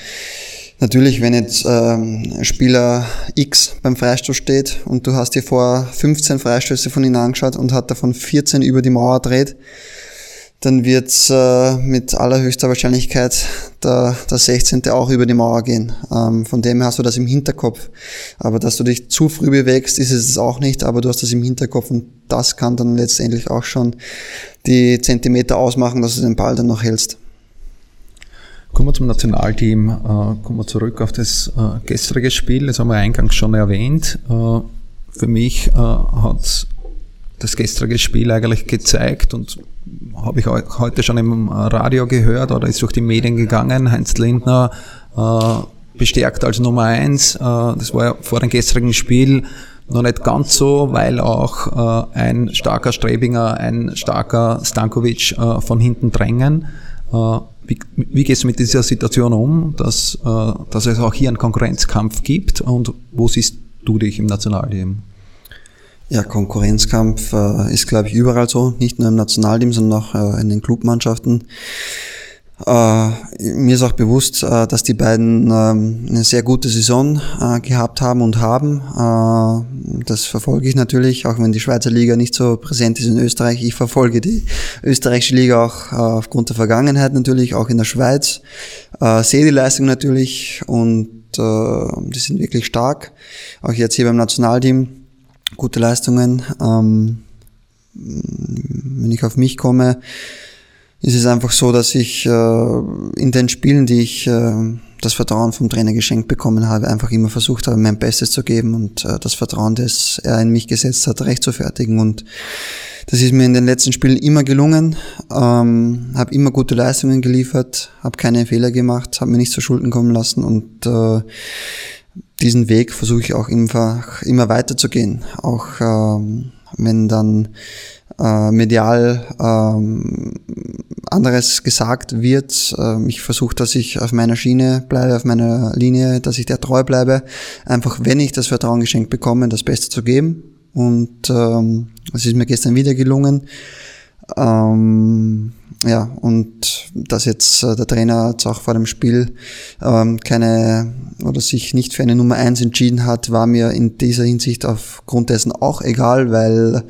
natürlich, wenn jetzt ähm, Spieler X beim Freistoß steht und du hast dir vor 15 Freistöße von ihm angeschaut und hat davon 14 über die Mauer dreht, dann wird äh, mit allerhöchster Wahrscheinlichkeit der, der 16. auch über die Mauer gehen. Ähm, von dem her hast du das im Hinterkopf. Aber dass du dich zu früh bewegst, ist es auch nicht, aber du hast das im Hinterkopf und das kann dann letztendlich auch schon die Zentimeter ausmachen, dass du den Ball dann noch hältst. Kommen wir zum Nationalteam, äh, kommen wir zurück auf das äh, gestrige Spiel, das haben wir eingangs schon erwähnt. Äh, für mich hat das gestrige Spiel eigentlich gezeigt und habe ich heute schon im Radio gehört oder ist durch die Medien gegangen. Heinz Lindner äh, bestärkt als Nummer eins. Äh, das war ja vor dem gestrigen Spiel noch nicht ganz so, weil auch äh, ein starker Strebinger, ein starker Stankovic äh, von hinten drängen. Äh, wie, wie, gehst du mit dieser Situation um, dass, äh, dass es auch hier einen Konkurrenzkampf gibt und wo siehst du dich im Nationalteam? Ja, Konkurrenzkampf äh, ist, glaube ich, überall so, nicht nur im Nationalteam, sondern auch äh, in den Clubmannschaften. Äh, mir ist auch bewusst, äh, dass die beiden ähm, eine sehr gute Saison äh, gehabt haben und haben. Äh, das verfolge ich natürlich, auch wenn die Schweizer Liga nicht so präsent ist in Österreich. Ich verfolge die österreichische Liga auch aufgrund der Vergangenheit natürlich, auch in der Schweiz. Sehe die Leistung natürlich und die sind wirklich stark. Auch jetzt hier beim Nationalteam gute Leistungen. Ähm, wenn ich auf mich komme, ist es einfach so, dass ich äh, in den Spielen, die ich äh, das Vertrauen vom Trainer geschenkt bekommen habe, einfach immer versucht habe, mein Bestes zu geben und äh, das Vertrauen, das er in mich gesetzt hat, recht zu fertigen. Und das ist mir in den letzten Spielen immer gelungen, ähm, habe immer gute Leistungen geliefert, habe keine Fehler gemacht, habe mir nicht zu Schulden kommen lassen und äh, diesen Weg versuche ich auch einfach immer weiterzugehen. Auch ähm, wenn dann äh, medial ähm, anderes gesagt wird. Ähm, ich versuche, dass ich auf meiner Schiene bleibe, auf meiner Linie, dass ich der treu bleibe. Einfach, wenn ich das Vertrauen geschenkt bekomme, das Beste zu geben. Und ähm, es ist mir gestern wieder gelungen. Ähm, ja, und dass jetzt äh, der Trainer jetzt auch vor dem Spiel ähm, keine oder sich nicht für eine Nummer eins entschieden hat, war mir in dieser Hinsicht aufgrund dessen auch egal, weil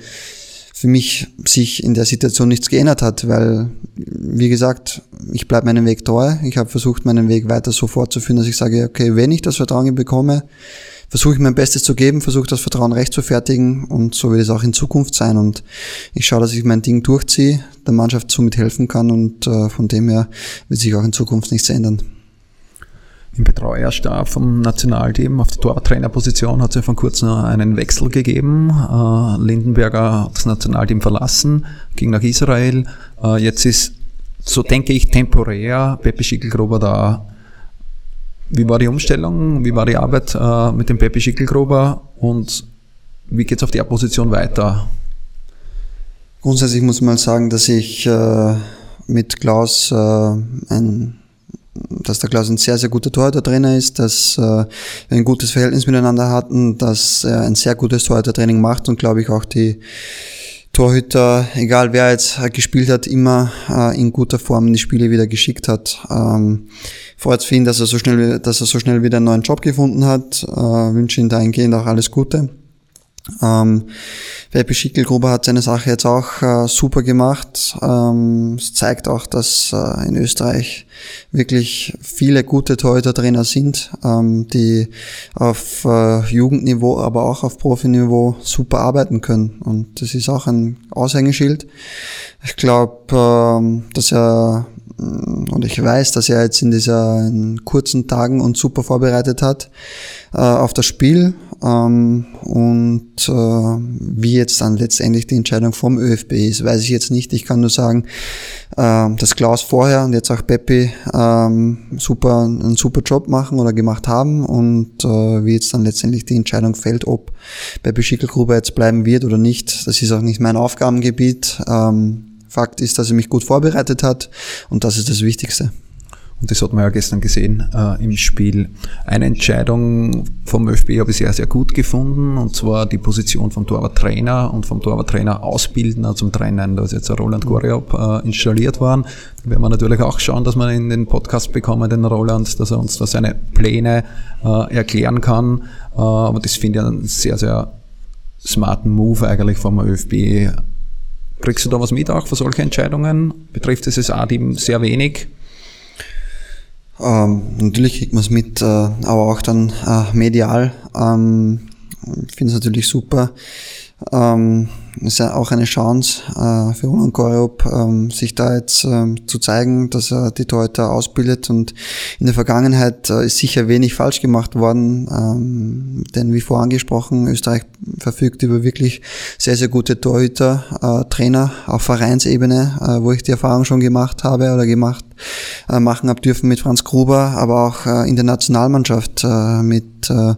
für mich sich in der Situation nichts geändert hat, weil, wie gesagt, ich bleibe meinem Weg treu. Ich habe versucht, meinen Weg weiter so fortzuführen, dass ich sage, okay, wenn ich das Vertrauen bekomme, versuche ich mein Bestes zu geben, versuche das Vertrauen recht zu fertigen und so wird es auch in Zukunft sein. Und ich schaue, dass ich mein Ding durchziehe, der Mannschaft somit helfen kann und äh, von dem her wird sich auch in Zukunft nichts ändern. Im Betreuerstab vom Nationalteam auf der Torwarttrainerposition hat es ja vor kurzem einen Wechsel gegeben. Äh, Lindenberger hat das Nationalteam verlassen, ging nach Israel. Äh, jetzt ist, so denke ich, temporär Pepe Schickelgruber da wie war die Umstellung? Wie war die Arbeit äh, mit dem Pepe Schickelgruber? Und wie geht es auf der Position weiter? Grundsätzlich muss man sagen, dass ich äh, mit Klaus äh, ein dass der Klaus ein sehr, sehr guter Torhüter-Trainer ist, dass äh, wir ein gutes Verhältnis miteinander hatten, dass er ein sehr gutes Torhüter-Training macht und glaube ich auch die Torhüter, egal wer jetzt gespielt hat, immer äh, in guter Form die Spiele wieder geschickt hat. Ähm, freut für ihn, dass er so schnell, dass er so schnell wieder einen neuen Job gefunden hat. Äh, wünsche ihm dahingehend auch alles Gute. Ähm, Pepe Schickelgruber hat seine Sache jetzt auch äh, super gemacht. Ähm, es zeigt auch, dass äh, in Österreich wirklich viele gute Torhüter-Trainer sind, ähm, die auf äh, Jugendniveau, aber auch auf Profiniveau super arbeiten können. Und das ist auch ein Aushängeschild. Ich glaube, ähm, dass er mm, und ich weiß, dass er jetzt in diesen kurzen Tagen uns super vorbereitet hat äh, auf das Spiel. Ähm, und äh, wie jetzt dann letztendlich die Entscheidung vom ÖFB ist, weiß ich jetzt nicht. Ich kann nur sagen, äh, dass Klaus vorher und jetzt auch Peppi ähm, super, einen super Job machen oder gemacht haben und äh, wie jetzt dann letztendlich die Entscheidung fällt, ob Peppi Schickelgruber jetzt bleiben wird oder nicht. Das ist auch nicht mein Aufgabengebiet. Ähm, Fakt ist, dass er mich gut vorbereitet hat und das ist das Wichtigste. Und das hat man ja gestern gesehen äh, im Spiel. Eine Entscheidung vom ÖFB habe ich sehr, sehr gut gefunden, und zwar die Position vom Torwarttrainer und vom Torwarttrainer Ausbildner zum Trennen. Da ist jetzt ein Roland Goriop äh, installiert worden. Da werden wir natürlich auch schauen, dass wir in den Podcast bekommen, den Roland, dass er uns da seine Pläne äh, erklären kann. Äh, aber das finde ich einen sehr, sehr smarten Move eigentlich vom ÖFB. Kriegst du da was mit auch für solche Entscheidungen? Betrifft es SSA-Team sehr wenig? Ähm, natürlich kriegt man es mit, äh, aber auch dann äh, medial. Ähm, ich finde es natürlich super. Ähm, ist ja auch eine Chance äh, für Roland Koryop, ähm, sich da jetzt ähm, zu zeigen, dass er die Torhüter ausbildet. Und in der Vergangenheit äh, ist sicher wenig falsch gemacht worden, ähm, denn wie vorangesprochen, Österreich verfügt über wirklich sehr, sehr gute Torhüter, äh, Trainer auf Vereinsebene, äh, wo ich die Erfahrung schon gemacht habe oder gemacht äh, machen habe dürfen mit Franz Gruber, aber auch äh, in der Nationalmannschaft äh, mit äh,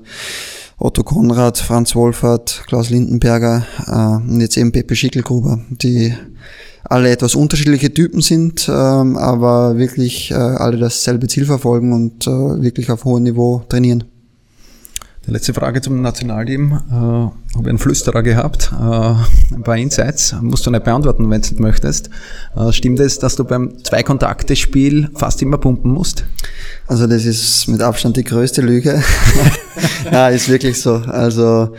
Otto Konrad, Franz Wolfert, Klaus Lindenberger äh, und jetzt eben Pepe Schickelgruber, die alle etwas unterschiedliche Typen sind, ähm, aber wirklich äh, alle dasselbe Ziel verfolgen und äh, wirklich auf hohem Niveau trainieren. Letzte Frage zum Nationalteam. Äh, habe einen Flüsterer gehabt, äh, ein paar Insights. Musst du nicht beantworten, wenn du nicht möchtest. Äh, stimmt es, dass du beim Zwei-Kontakte-Spiel fast immer pumpen musst? Also das ist mit Abstand die größte Lüge. ja, ist wirklich so. Also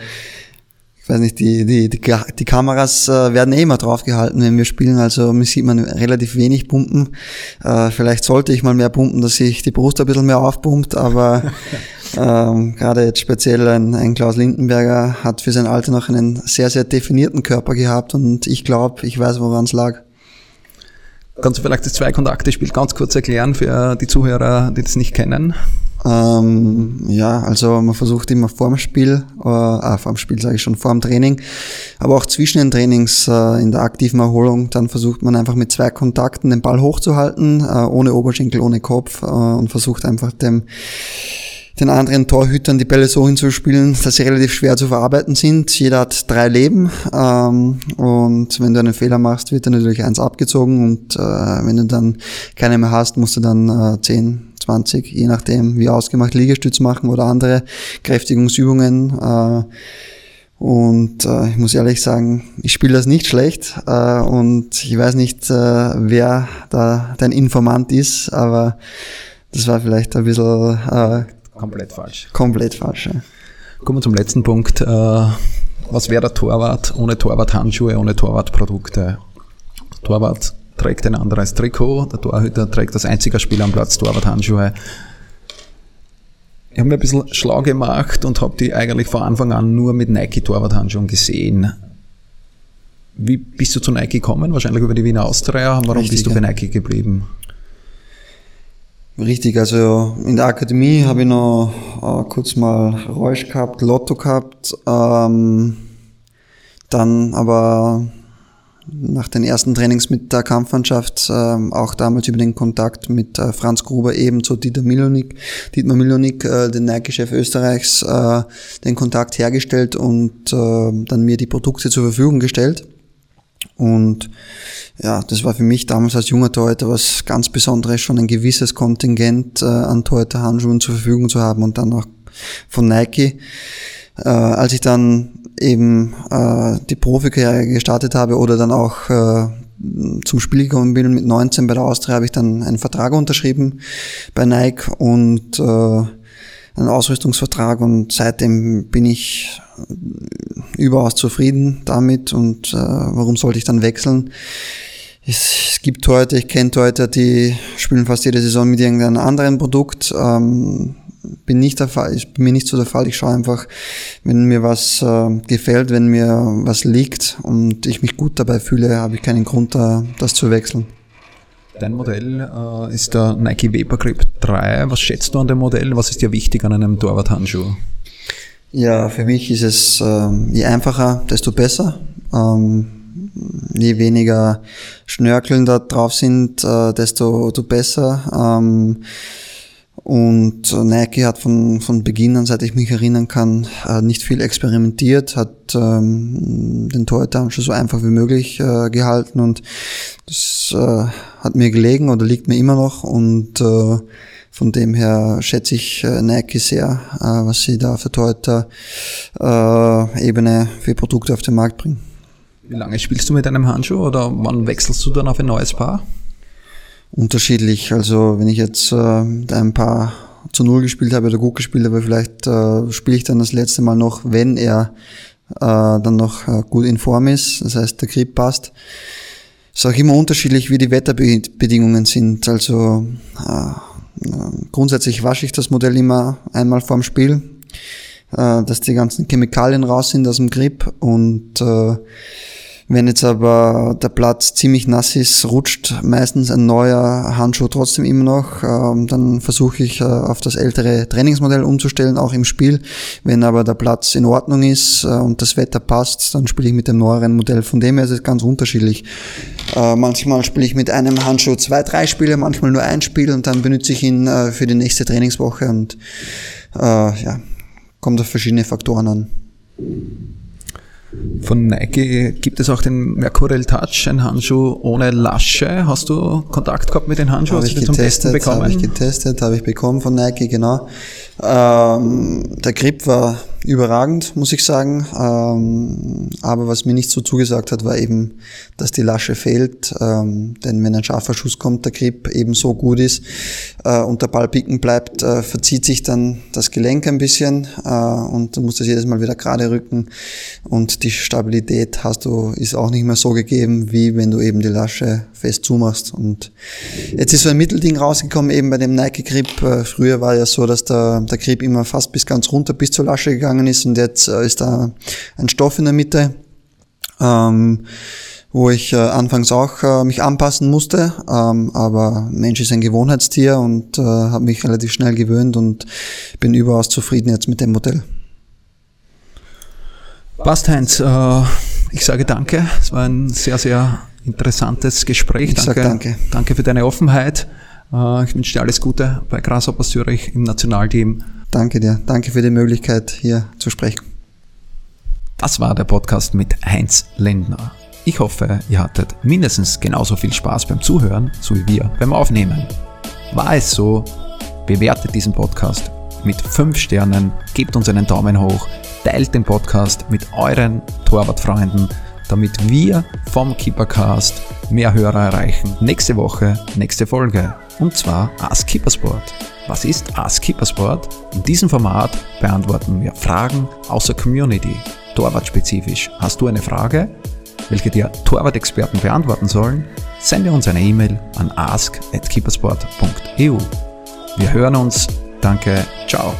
ich weiß nicht, die, die, die, die Kameras äh, werden eh immer draufgehalten, wenn wir spielen, also mir sieht man relativ wenig Pumpen. Äh, vielleicht sollte ich mal mehr pumpen, dass sich die Brust ein bisschen mehr aufpumpt, aber ähm, gerade jetzt speziell ein, ein Klaus Lindenberger hat für sein Alter noch einen sehr, sehr definierten Körper gehabt und ich glaube, ich weiß, woran es lag. Kannst du vielleicht das Zwei-Kontakte-Spiel ganz kurz erklären für die Zuhörer, die das nicht kennen? Ähm, ja, also man versucht immer vorm Spiel, äh, ah, vorm Spiel sage ich schon, vorm Training, aber auch zwischen den Trainings äh, in der aktiven Erholung, dann versucht man einfach mit zwei Kontakten den Ball hochzuhalten, äh, ohne Oberschenkel, ohne Kopf äh, und versucht einfach dem den anderen Torhütern die Bälle so hinzuspielen, dass sie relativ schwer zu verarbeiten sind. Jeder hat drei Leben ähm, und wenn du einen Fehler machst, wird dir natürlich eins abgezogen und äh, wenn du dann keine mehr hast, musst du dann äh, 10, 20, je nachdem wie ausgemacht, Liegestütz machen oder andere Kräftigungsübungen. Äh, und äh, ich muss ehrlich sagen, ich spiele das nicht schlecht äh, und ich weiß nicht, äh, wer da dein Informant ist, aber das war vielleicht ein bisschen äh, Komplett falsch. Komplett falsch. Ja. Kommen wir zum letzten Punkt. Äh, was wäre der Torwart ohne Torwart-Handschuhe, ohne Torwartprodukte? Torwart trägt ein anderes Trikot, der Torhüter trägt als einziger Spieler am Platz Torwart-Handschuhe. Ich habe mir ein bisschen schlau gemacht und habe die eigentlich von Anfang an nur mit Nike-Torwart-Handschuhen gesehen. Wie bist du zu Nike gekommen? Wahrscheinlich über die Wiener Austria. Warum Richtig, bist du bei Nike geblieben? Richtig, also in der Akademie habe ich noch äh, kurz mal Reusch gehabt, Lotto gehabt, ähm, dann aber nach den ersten Trainings mit der Kampfmannschaft, äh, auch damals über den Kontakt mit äh, Franz Gruber ebenso Dieter Milonik, Dietmar Milonik, äh, den Nike-Chef Österreichs, äh, den Kontakt hergestellt und äh, dann mir die Produkte zur Verfügung gestellt. Und ja, das war für mich damals als junger Torhüter was ganz Besonderes, schon ein gewisses Kontingent äh, an Torhüter-Handschuhen zur Verfügung zu haben und dann auch von Nike. Äh, als ich dann eben äh, die Profikarriere gestartet habe oder dann auch äh, zum Spiel gekommen bin mit 19 bei der Austria, habe ich dann einen Vertrag unterschrieben bei Nike und äh, einen Ausrüstungsvertrag und seitdem bin ich überaus zufrieden damit und äh, warum sollte ich dann wechseln? Es, gibt heute, ich kenne heute, die spielen fast jede Saison mit irgendeinem anderen Produkt. Ähm, bin nicht der Fall, bin mir nicht so der Fall. Ich schaue einfach, wenn mir was äh, gefällt, wenn mir was liegt und ich mich gut dabei fühle, habe ich keinen Grund, da, das zu wechseln. Dein Modell äh, ist der Nike Vapor Grip 3. Was schätzt du an dem Modell? Was ist dir wichtig an einem Torwart-Handschuh? Ja, für mich ist es äh, je einfacher, desto besser. Ähm, je weniger Schnörkeln da drauf sind, äh, desto, desto besser. Ähm, und Nike hat von, von Beginn an, seit ich mich erinnern kann, äh, nicht viel experimentiert, hat ähm, den Torhüter-Handschuh so einfach wie möglich äh, gehalten und das äh, hat mir gelegen oder liegt mir immer noch und äh, von dem her schätze ich äh, Nike sehr, äh, was sie da für Torhüter-Ebene für Produkte auf den Markt bringen. Wie lange spielst du mit einem Handschuh oder wann wechselst du dann auf ein neues Paar? Unterschiedlich. Also wenn ich jetzt äh, ein paar zu Null gespielt habe oder gut gespielt habe, vielleicht äh, spiele ich dann das letzte Mal noch, wenn er äh, dann noch äh, gut in Form ist. Das heißt, der Grip passt. Es ist auch immer unterschiedlich, wie die Wetterbedingungen sind. Also äh, grundsätzlich wasche ich das Modell immer einmal vorm Spiel, äh, dass die ganzen Chemikalien raus sind aus dem Grip und äh, wenn jetzt aber der Platz ziemlich nass ist, rutscht meistens ein neuer Handschuh trotzdem immer noch. Ähm, dann versuche ich äh, auf das ältere Trainingsmodell umzustellen, auch im Spiel. Wenn aber der Platz in Ordnung ist äh, und das Wetter passt, dann spiele ich mit dem neueren Modell. Von dem her ist es ganz unterschiedlich. Äh, manchmal spiele ich mit einem Handschuh zwei, drei Spiele, manchmal nur ein Spiel und dann benutze ich ihn für die nächste Trainingswoche und ja, kommt auf verschiedene Faktoren an. Von Nike gibt es auch den Mercurial Touch, ein Handschuh ohne Lasche. Hast du Kontakt gehabt mit den Handschuhen? Habe ich getestet, habe ich getestet, habe ich bekommen von Nike, genau. Ähm, der Grip war überragend, muss ich sagen. Ähm, aber was mir nicht so zugesagt hat, war eben, dass die Lasche fehlt. Ähm, denn wenn ein scharfer Schuss kommt, der Grip eben so gut ist äh, und der Ball picken bleibt, äh, verzieht sich dann das Gelenk ein bisschen äh, und du musst das jedes Mal wieder gerade rücken. Und die Stabilität hast du, ist auch nicht mehr so gegeben, wie wenn du eben die Lasche fest zumachst. Und jetzt ist so ein Mittelding rausgekommen, eben bei dem Nike Grip. Äh, früher war ja so, dass der, der Grip immer fast bis ganz runter bis zur Lasche gegangen ist und jetzt äh, ist da ein Stoff in der Mitte. Ähm, wo ich äh, anfangs auch äh, mich anpassen musste, ähm, aber Mensch ist ein Gewohnheitstier und äh, habe mich relativ schnell gewöhnt und bin überaus zufrieden jetzt mit dem Modell. Passt, Heinz. Äh, ich sage danke. Es war ein sehr, sehr interessantes Gespräch. Danke, danke. Danke für deine Offenheit. Äh, ich wünsche dir alles Gute bei Grasshopper Zürich im Nationalteam. Danke dir. Danke für die Möglichkeit, hier zu sprechen. Das war der Podcast mit Heinz Lendner. Ich hoffe, ihr hattet mindestens genauso viel Spaß beim Zuhören, so wie wir beim Aufnehmen. War es so? Bewertet diesen Podcast mit 5 Sternen, gebt uns einen Daumen hoch, teilt den Podcast mit euren Torwartfreunden damit wir vom Keepercast mehr Hörer erreichen. Nächste Woche, nächste Folge. Und zwar Ask Keepersport. Was ist Ask Keepersport? In diesem Format beantworten wir Fragen aus der Community. Torwartspezifisch. Hast du eine Frage, welche dir Torwart-Experten beantworten sollen? Sende uns eine E-Mail an ask@keepersport.eu. Wir hören uns. Danke. Ciao.